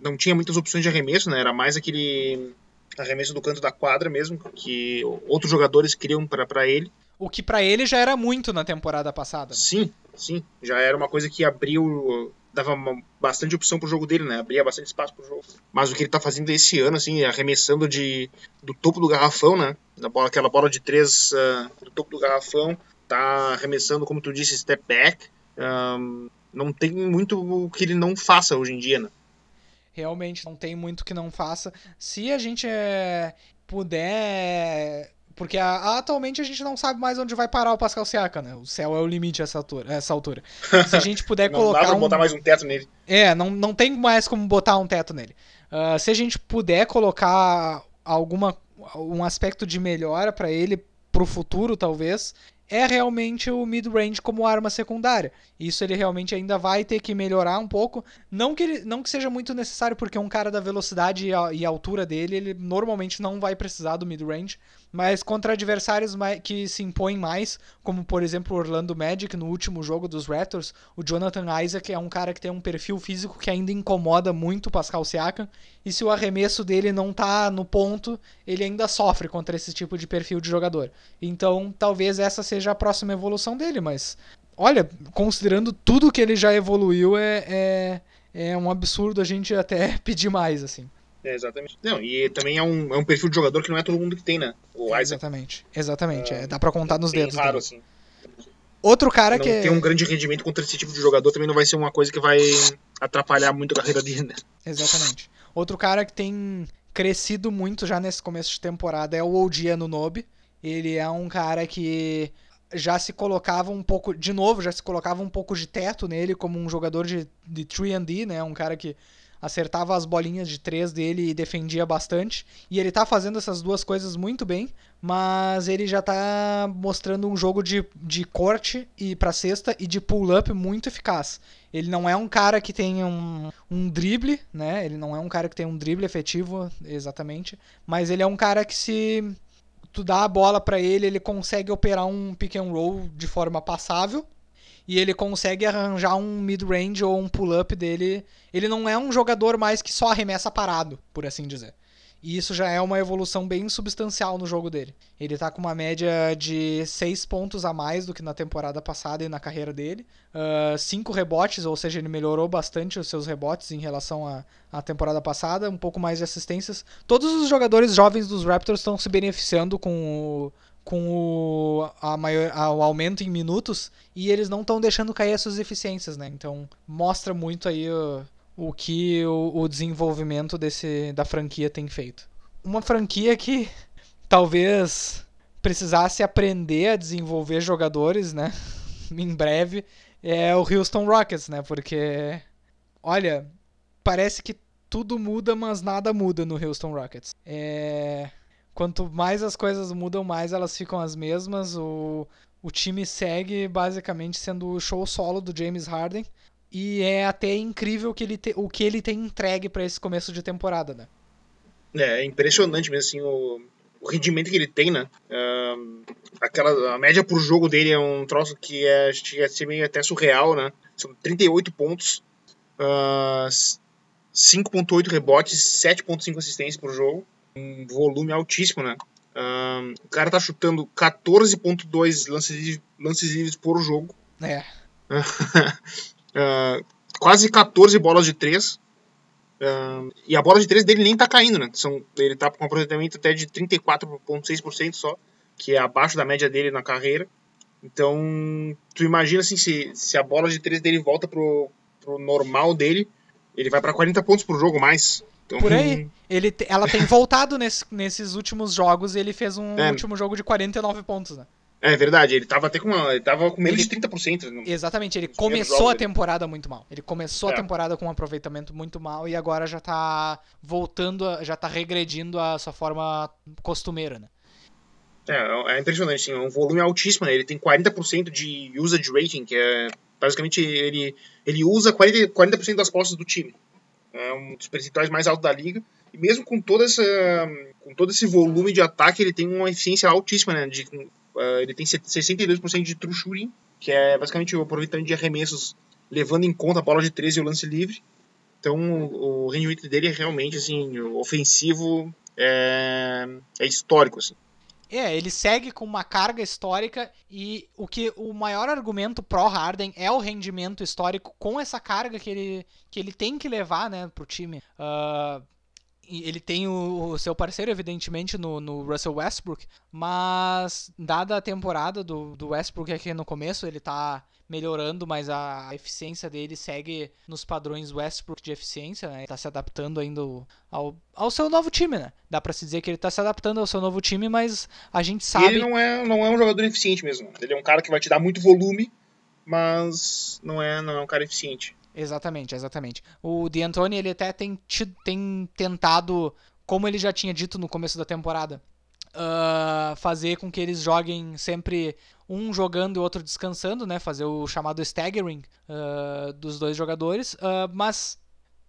não tinha muitas opções de arremesso, né? Era mais aquele arremesso do canto da quadra mesmo, que outros jogadores criam para ele. O que para ele já era muito na temporada passada. Sim, sim. Já era uma coisa que abriu. Dava uma, bastante opção pro jogo dele, né? Abria bastante espaço pro jogo. Mas o que ele tá fazendo esse ano, assim, arremessando de, do topo do garrafão, né? Da bola, aquela bola de três uh, do topo do garrafão. Tá arremessando, como tu disse, step back. Um, não tem muito que ele não faça hoje em dia, né? Realmente não tem muito que não faça. Se a gente é, puder porque a, atualmente a gente não sabe mais onde vai parar o Pascal Siakam, né? O céu é o limite essa altura. Essa altura. Se a gente puder (laughs) não colocar. Não dá pra um... botar mais um teto nele. É, não, não tem mais como botar um teto nele. Uh, se a gente puder colocar alguma um aspecto de melhora para ele pro futuro, talvez, é realmente o mid-range como arma secundária. Isso ele realmente ainda vai ter que melhorar um pouco. Não que, ele, não que seja muito necessário, porque um cara da velocidade e, a, e altura dele, ele normalmente não vai precisar do mid-range. Mas contra adversários que se impõem mais, como por exemplo o Orlando Magic no último jogo dos Raptors, o Jonathan Isaac é um cara que tem um perfil físico que ainda incomoda muito o Pascal Siakam. E se o arremesso dele não tá no ponto, ele ainda sofre contra esse tipo de perfil de jogador. Então talvez essa seja a próxima evolução dele, mas olha, considerando tudo que ele já evoluiu, é, é, é um absurdo a gente até (laughs) pedir mais, assim. É, exatamente. Não, e também é um, é um perfil de jogador que não é todo mundo que tem, né? O Isaac. Exatamente, exatamente. É, dá pra contar nos dedos. raro, assim. Outro cara não que. Ter um grande rendimento contra esse tipo de jogador também não vai ser uma coisa que vai atrapalhar muito a carreira dele, né? Exatamente. Outro cara que tem crescido muito já nesse começo de temporada é o OG Anunobi. Ele é um cara que já se colocava um pouco, de novo, já se colocava um pouco de teto nele como um jogador de, de 3D, né? Um cara que acertava as bolinhas de três dele e defendia bastante. E ele tá fazendo essas duas coisas muito bem, mas ele já tá mostrando um jogo de, de corte e para cesta e de pull-up muito eficaz. Ele não é um cara que tem um, um drible, né? Ele não é um cara que tem um drible efetivo, exatamente. Mas ele é um cara que se tu dá a bola para ele, ele consegue operar um pick and roll de forma passável e ele consegue arranjar um mid-range ou um pull-up dele. Ele não é um jogador mais que só arremessa parado, por assim dizer. E isso já é uma evolução bem substancial no jogo dele. Ele tá com uma média de 6 pontos a mais do que na temporada passada e na carreira dele. 5 uh, rebotes, ou seja, ele melhorou bastante os seus rebotes em relação à, à temporada passada. Um pouco mais de assistências. Todos os jogadores jovens dos Raptors estão se beneficiando com o, com o, a maior, a, o aumento em minutos e eles não estão deixando cair as suas eficiências, né? Então mostra muito aí o, o que o, o, desenvolvimento desse, da franquia tem feito. Uma franquia que (laughs) talvez precisasse aprender a desenvolver jogadores, né? (laughs) em breve é o Houston Rockets, né? Porque olha, parece que tudo muda, mas nada muda no Houston Rockets. É quanto mais as coisas mudam, mais elas ficam as mesmas. O, o time segue basicamente sendo o show solo do James Harden. E é até incrível que ele te, o que ele tem entregue para esse começo de temporada, né? É, é impressionante mesmo assim, o, o rendimento que ele tem, né? Uh, aquela, a média por jogo dele é um troço que é, chega a ser meio até surreal, né? São 38 pontos, uh, 5.8 rebotes, 7.5 assistências por jogo um volume altíssimo, né? Um, o cara tá chutando 14.2 lances, lances livres por jogo. É. (laughs) uh, quase 14 bolas de 3. Uh, e a bola de 3 dele nem tá caindo, né? São, ele tá com um aproveitamento até de 34,6% só, que é abaixo da média dele na carreira. Então, tu imagina assim, se, se a bola de 3 dele volta pro, pro normal dele, ele vai para 40 pontos por jogo mais. Então, Por aí. Ele, ela tem (laughs) voltado nesse, nesses últimos jogos e ele fez um é. último jogo de 49 pontos, né? É verdade, ele tava até com uma, ele tava com menos ele, de 30%. No, exatamente, ele começou a temporada muito mal. Ele começou é. a temporada com um aproveitamento muito mal e agora já tá voltando, a, já tá regredindo a sua forma costumeira, né? É, é impressionante, assim, é um volume altíssimo, né? Ele tem 40% de usage rating, que é basicamente ele, ele usa 40%, 40 das posses do time é um dos percentuais mais altos da liga. E mesmo com, toda essa, com todo esse volume de ataque, ele tem uma eficiência altíssima, né? De, uh, ele tem 62% de true shooting, que é basicamente o aproveitamento de arremessos levando em conta a bola de 13 e o lance livre. Então o, o rendimento dele é realmente assim, ofensivo é, é histórico. Assim. É, ele segue com uma carga histórica e o que o maior argumento pró Harden é o rendimento histórico com essa carga que ele, que ele tem que levar, né, pro time. Uh, ele tem o, o, seu parceiro, evidentemente, no, no, Russell Westbrook, mas dada a temporada do, do Westbrook aqui no começo, ele tá melhorando, mas a eficiência dele segue nos padrões Westbrook de eficiência, né? Ele tá se adaptando ainda ao, ao seu novo time, né? Dá pra se dizer que ele tá se adaptando ao seu novo time, mas a gente sabe... ele não é, não é um jogador eficiente mesmo. Ele é um cara que vai te dar muito volume, mas não é, não é um cara eficiente. Exatamente, exatamente. O D'Antoni, ele até tem, tem tentado, como ele já tinha dito no começo da temporada, uh, fazer com que eles joguem sempre um jogando e outro descansando, né? Fazer o chamado staggering uh, dos dois jogadores. Uh, mas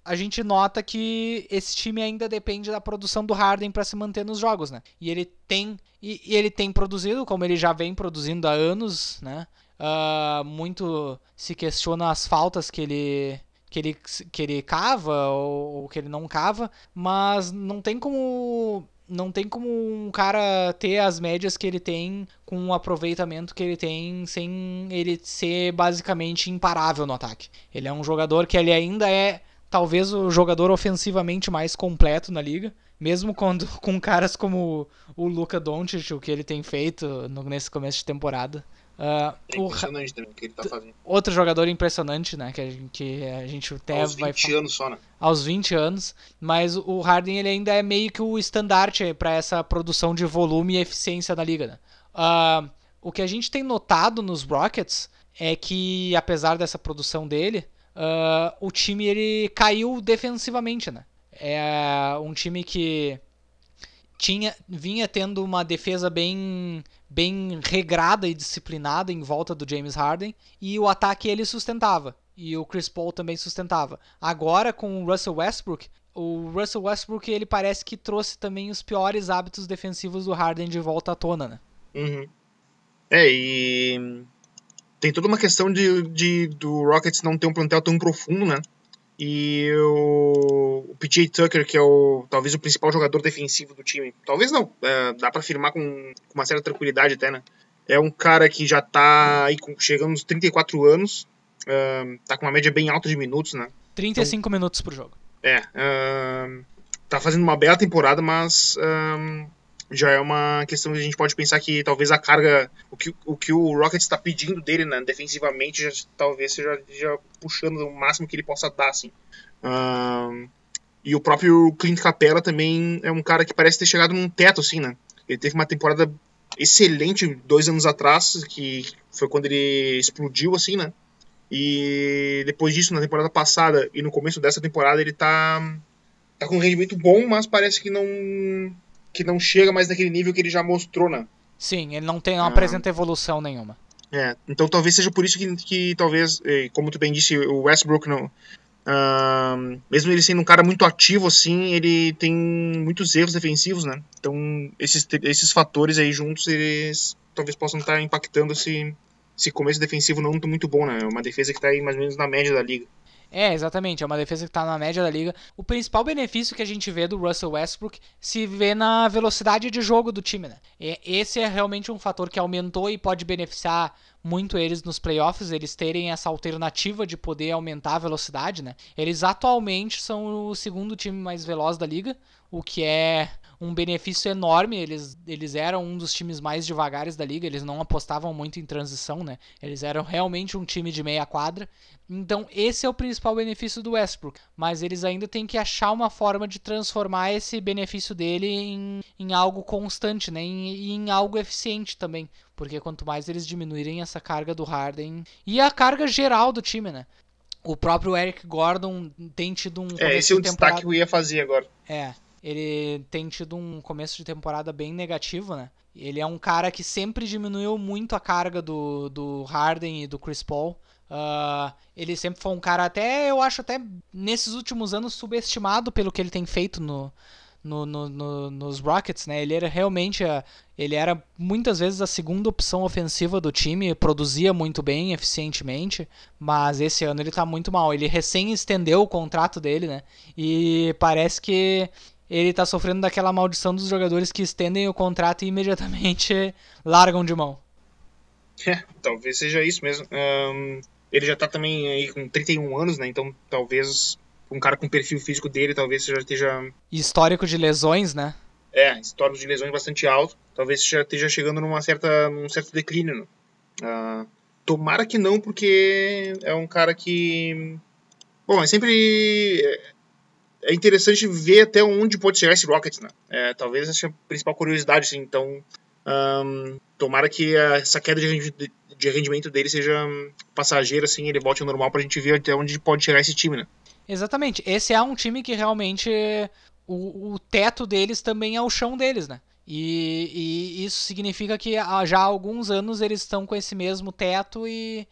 a gente nota que esse time ainda depende da produção do Harden para se manter nos jogos, né? E ele tem e, e, ele tem produzido, como ele já vem produzindo há anos, né? Uh, muito se questiona as faltas que ele que ele, que ele cava ou, ou que ele não cava, mas não tem como não tem como um cara ter as médias que ele tem com o aproveitamento que ele tem sem ele ser basicamente imparável no ataque. Ele é um jogador que ele ainda é talvez o jogador ofensivamente mais completo na liga, mesmo quando (laughs) com caras como o Luka Doncic, o que ele tem feito no, nesse começo de temporada. Uh, impressionante o, também o que ele tá fazendo. Outro jogador impressionante, né? Que a gente, que a gente até aos vai 20 anos só, né? Aos 20 anos. Mas o Harden ele ainda é meio que o estandarte para essa produção de volume e eficiência na liga, né? Uh, o que a gente tem notado nos Rockets é que, apesar dessa produção dele, uh, o time ele caiu defensivamente, né? É um time que tinha vinha tendo uma defesa bem bem regrada e disciplinada em volta do James Harden e o ataque ele sustentava e o Chris Paul também sustentava. Agora com o Russell Westbrook, o Russell Westbrook ele parece que trouxe também os piores hábitos defensivos do Harden de volta à tona, né? Uhum. É, e tem toda uma questão de, de do Rockets não ter um plantel tão profundo, né? E o, o PJ Tucker, que é o talvez o principal jogador defensivo do time, talvez não, é, dá para afirmar com, com, uma certa tranquilidade até, né? É um cara que já tá aí com, chegando nos 34 anos, uh, tá com uma média bem alta de minutos, né? 35 então, minutos por jogo. É, uh, tá fazendo uma bela temporada, mas uh, já é uma questão que a gente pode pensar que talvez a carga, o que o, que o Rockets está pedindo dele, né, defensivamente, já, talvez seja já puxando o máximo que ele possa dar, assim. Uh, e o próprio Clint Capella também é um cara que parece ter chegado num teto, assim, né? Ele teve uma temporada excelente dois anos atrás, que foi quando ele explodiu, assim, né? E depois disso, na temporada passada e no começo dessa temporada, ele tá, tá com um rendimento bom, mas parece que não que não chega mais naquele nível que ele já mostrou, né? Sim, ele não tem, não ah. apresenta evolução nenhuma. É, então talvez seja por isso que, que talvez, como tu bem disse, o Westbrook não, uh, mesmo ele sendo um cara muito ativo assim, ele tem muitos erros defensivos, né? Então esses, esses fatores aí juntos, eles talvez possam estar impactando esse, esse começo defensivo não muito bom, né? Uma defesa que está aí mais ou menos na média da liga. É, exatamente. É uma defesa que está na média da liga. O principal benefício que a gente vê do Russell Westbrook se vê na velocidade de jogo do time, né? E esse é realmente um fator que aumentou e pode beneficiar muito eles nos playoffs, eles terem essa alternativa de poder aumentar a velocidade, né? Eles atualmente são o segundo time mais veloz da liga, o que é um benefício enorme. Eles, eles eram um dos times mais devagares da liga, eles não apostavam muito em transição, né? Eles eram realmente um time de meia quadra. Então, esse é o principal benefício do Westbrook. Mas eles ainda têm que achar uma forma de transformar esse benefício dele em, em algo constante, né? E em, em algo eficiente também. Porque quanto mais eles diminuírem essa carga do Harden e a carga geral do time, né? O próprio Eric Gordon tem tido um. É, esse é o destaque que eu ia fazer agora. É, ele tem tido um começo de temporada bem negativo, né? Ele é um cara que sempre diminuiu muito a carga do, do Harden e do Chris Paul. Uh, ele sempre foi um cara até, eu acho até nesses últimos anos subestimado pelo que ele tem feito no, no, no, no, nos Rockets, né? Ele era realmente a, ele era muitas vezes a segunda opção ofensiva do time, produzia muito bem, eficientemente, mas esse ano ele tá muito mal. Ele recém estendeu o contrato dele, né? E parece que ele tá sofrendo daquela maldição dos jogadores que estendem o contrato e imediatamente (laughs) largam de mão. É, talvez seja isso mesmo. Um, ele já tá também aí com 31 anos, né? Então talvez um cara com o perfil físico dele talvez já esteja. Histórico de lesões, né? É, histórico de lesões bastante alto. Talvez já esteja chegando numa certa, num certo declínio. Né? Uh, tomara que não, porque é um cara que. Bom, é sempre. É interessante ver até onde pode chegar esse Rocket, né? É, talvez essa seja a principal curiosidade, assim. Então, um, tomara que essa queda de, rendimento dele seja passageira, assim, ele volte ao normal pra gente ver até onde pode chegar esse time, né? Exatamente. Esse é um time que realmente o, o teto deles também é o chão deles, né? E, e isso significa que já há alguns anos eles estão com esse mesmo teto e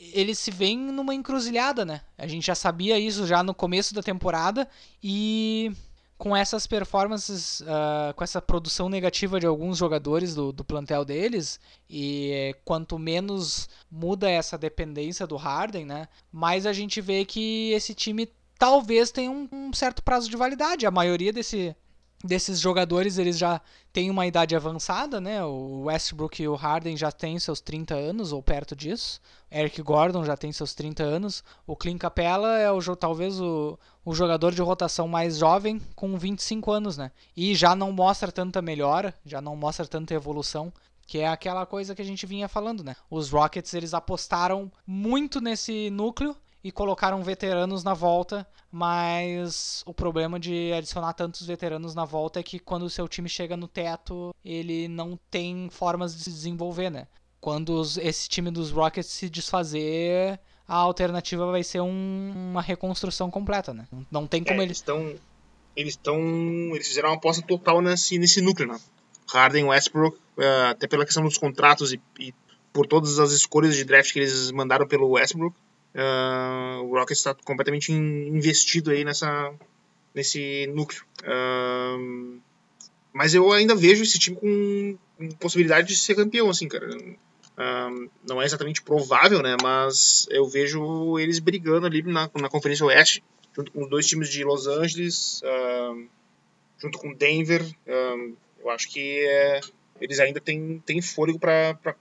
eles se veem numa encruzilhada, né? A gente já sabia isso já no começo da temporada e com essas performances, uh, com essa produção negativa de alguns jogadores do, do plantel deles, e quanto menos muda essa dependência do Harden, né, mais a gente vê que esse time talvez tenha um, um certo prazo de validade. A maioria desse, desses jogadores eles já têm uma idade avançada, né? O Westbrook e o Harden já têm seus 30 anos ou perto disso. Eric Gordon já tem seus 30 anos. O Clint Capella é o talvez o, o jogador de rotação mais jovem com 25 anos, né? E já não mostra tanta melhora, já não mostra tanta evolução, que é aquela coisa que a gente vinha falando, né? Os Rockets eles apostaram muito nesse núcleo e colocaram veteranos na volta, mas o problema de adicionar tantos veteranos na volta é que quando o seu time chega no teto, ele não tem formas de se desenvolver, né? Quando os, esse time dos Rockets se desfazer, a alternativa vai ser um, uma reconstrução completa, né? Não tem como é, eles estão eles estão eles fizeram uma aposta total nesse nesse núcleo, né? Harden, Westbrook, uh, até pela questão dos contratos e, e por todas as escolhas de draft que eles mandaram pelo Westbrook, Uh, o Rockets está completamente investido aí nessa, nesse núcleo. Uh, mas eu ainda vejo esse time com, possibilidade de ser campeão, assim, cara. Uh, não é exatamente provável, né? Mas eu vejo eles brigando ali na, na Conferência Oeste, junto com os dois times de Los Angeles, junto com Denver. eu acho que é, eles ainda têm, têm fôlego para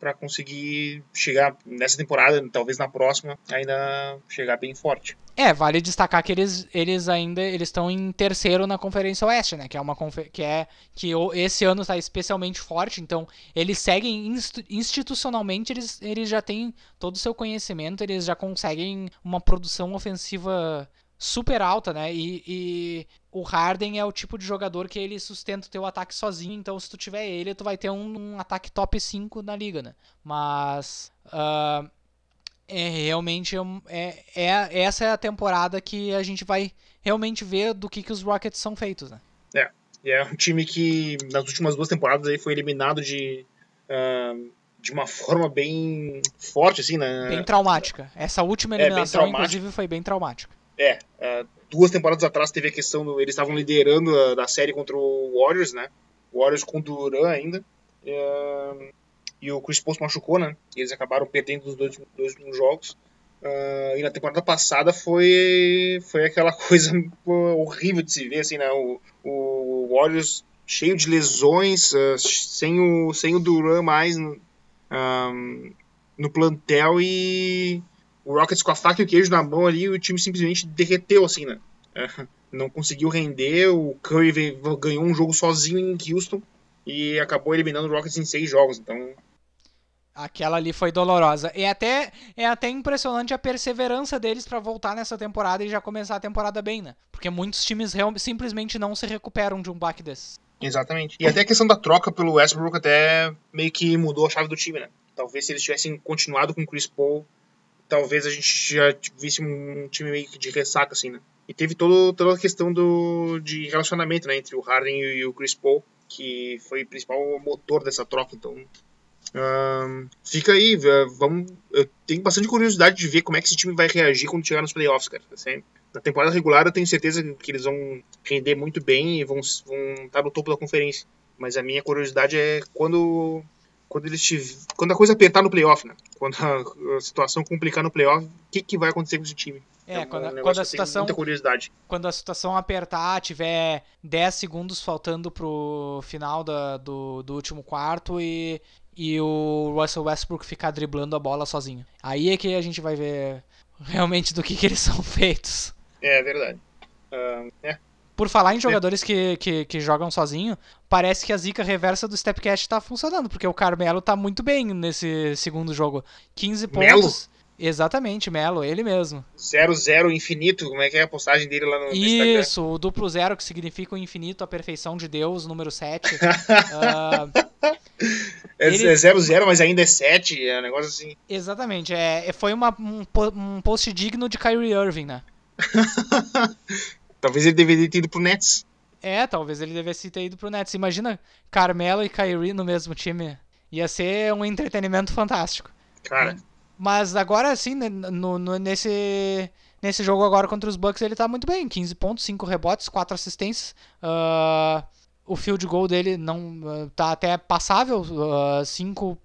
para conseguir chegar nessa temporada, talvez na próxima, ainda chegar bem forte. É, vale destacar que eles, eles ainda eles estão em terceiro na Conferência Oeste, né? Que é uma que é que esse ano está especialmente forte. Então eles seguem institucionalmente eles, eles já têm todo o seu conhecimento, eles já conseguem uma produção ofensiva super alta, né? E, e, o Harden é o tipo de jogador que ele sustenta o teu ataque sozinho, então se tu tiver ele, tu vai ter um, um ataque top 5 na liga, né? Mas uh, é realmente é, é, essa é a temporada que a gente vai realmente ver do que, que os Rockets são feitos, né? É, é um time que nas últimas duas temporadas aí foi eliminado de uh, de uma forma bem forte, assim, né? Bem traumática. Essa última é, eliminação, é, inclusive, foi bem traumática. É, uh, duas temporadas atrás teve a questão do. Eles estavam liderando a, da série contra o Warriors, né? O Warriors com Duran ainda. Uh, e o Chris Paul se machucou, né? E eles acabaram perdendo os dois, dois jogos. Uh, e na temporada passada foi, foi aquela (laughs) coisa horrível de se ver, assim, né? O, o Warriors cheio de lesões, uh, sem, o, sem o Duran mais no, no plantel e o Rockets com a faca e o queijo na mão ali, o time simplesmente derreteu, assim, né? É, não conseguiu render, o Curry veio, ganhou um jogo sozinho em Houston e acabou eliminando o Rockets em seis jogos, então... Aquela ali foi dolorosa. É até, é até impressionante a perseverança deles para voltar nessa temporada e já começar a temporada bem, né? Porque muitos times simplesmente não se recuperam de um baque desse. Exatamente. E até a questão da troca pelo Westbrook até meio que mudou a chave do time, né? Talvez se eles tivessem continuado com o Chris Paul talvez a gente já visse um time meio que de ressaca, assim, né? E teve todo, toda a questão do, de relacionamento né, entre o Harden e o Chris Paul, que foi o principal motor dessa troca, então... Fica aí, vamos, eu tenho bastante curiosidade de ver como é que esse time vai reagir quando chegar nos playoffs, cara. Assim, na temporada regular eu tenho certeza que eles vão render muito bem e vão, vão estar no topo da conferência. Mas a minha curiosidade é quando quando eles tiver, quando a coisa apertar no playoff, né? Quando a, a situação complicar no playoff, o que, que vai acontecer com esse time? É, um quando, a- quando a situação muita curiosidade. quando a situação apertar, tiver 10 segundos faltando pro final da- do, do último quarto e, e o Russell Westbrook ficar driblando a bola sozinho. Aí é que a gente vai ver realmente do que, que eles (laughs) são feitos. É verdade. É, Por falar em jogadores que, que, que jogam sozinho, parece que a zica reversa do Stepcat tá funcionando, porque o Carmelo tá muito bem nesse segundo jogo. 15 Melo? pontos. Exatamente, Melo, ele mesmo. 0-0 infinito, como é que é a postagem dele lá no, no Instagram? Isso, o duplo zero que significa o infinito, a perfeição de Deus, número 7. (laughs) Ah, É ele- é 0-0, mas ainda é 7, é um negócio assim. exatamente, é, foi uma, um, um post digno de Kyrie Irving, né? (laughs) Talvez ele deveria ter ido pro Nets. É, talvez ele devesse ter ido pro Nets. Imagina Carmelo e Kyrie no mesmo time. Ia ser um entretenimento fantástico. Cara, Mas agora, assim, né, no, no- nesse, nesse jogo agora contra os Bucks, ele tá muito bem. 15 pontos, 5 rebotes, 4 assistências. Ah, o field goal dele não ah, tá até passável. 5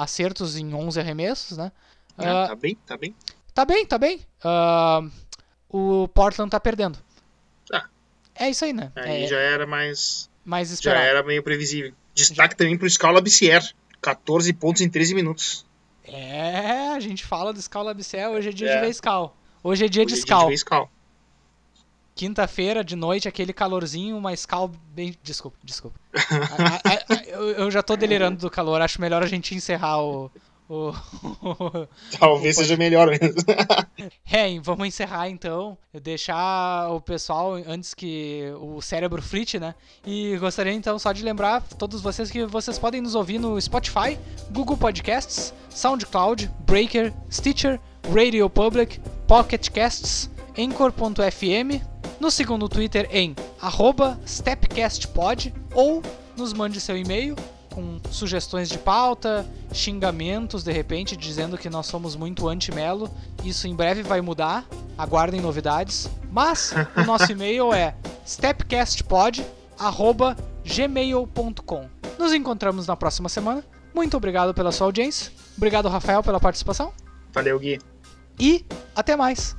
acertos em 11 arremessos, né? Ah, tá bem, tá bem. Tá bem, tá bem. Ah, o Portland tá perdendo. É isso aí, né? Aí é já era mais. mais Já esperado. era meio previsível. Destaque também pro Scala Bissier. 14 pontos em 13 minutos. É, a gente fala do Scal Labicel, hoje é dia É. de ver Scal. Hoje é dia Hoje de é dia Scal. ver Scal. Quinta-feira de noite, aquele calorzinho, uma Scal bem. Desculpa, desculpa. (laughs) A- a- a- eu, eu já tô delirando do calor, acho melhor a gente encerrar o. o- (laughs) Talvez seja melhor mesmo. (laughs) É, vamos encerrar então. Deixar o pessoal antes que o cérebro frite, né? E gostaria então só de lembrar todos vocês que vocês podem nos ouvir no Spotify, Google Podcasts, SoundCloud, Breaker, Stitcher, Radio Public, Pocket Casts, Anchor.fm. No Twitter em arroba StepCastPod ou nos mande seu e-mail com sugestões de pauta, xingamentos de repente, dizendo que nós somos muito anti-melo. Isso em breve vai mudar, aguardem novidades. Mas o nosso e-mail é stepcastpod.gmail.com. Nos encontramos na próxima semana. Muito obrigado pela sua audiência. Obrigado, Rafael, pela participação. Valeu, Gui. E até mais!